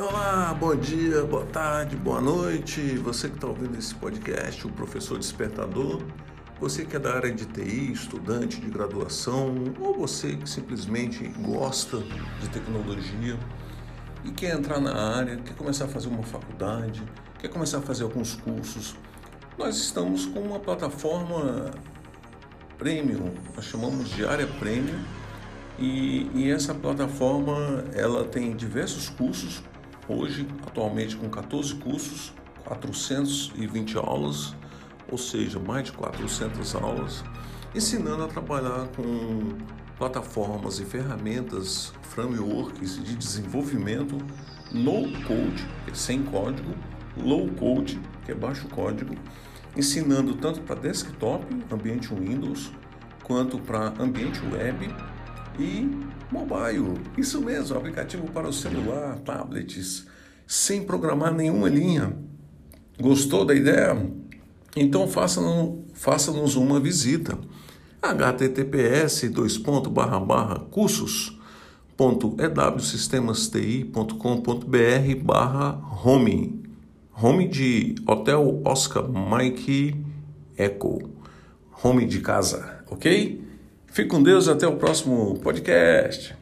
Olá, bom dia, boa tarde, boa noite. Você que está ouvindo esse podcast, o Professor Despertador, você que é da área de TI, estudante de graduação, ou você que simplesmente gosta de tecnologia e quer entrar na área, quer começar a fazer uma faculdade, quer começar a fazer alguns cursos, nós estamos com uma plataforma premium, nós chamamos de área premium. E, e essa plataforma ela tem diversos cursos hoje, atualmente com 14 cursos, 420 aulas, ou seja, mais de 400 aulas, ensinando a trabalhar com plataformas e ferramentas, frameworks de desenvolvimento no code, que é sem código, low code, que é baixo código, ensinando tanto para desktop, ambiente Windows, quanto para ambiente web e mobile. Isso mesmo, aplicativo para o celular, tablets, sem programar nenhuma linha. Gostou da ideia? Então faça-nos faça uma visita. https cursos.ewsistemasti.com.br barra home home de Hotel Oscar Mike Echo home de casa, ok? Fique com Deus até o próximo podcast.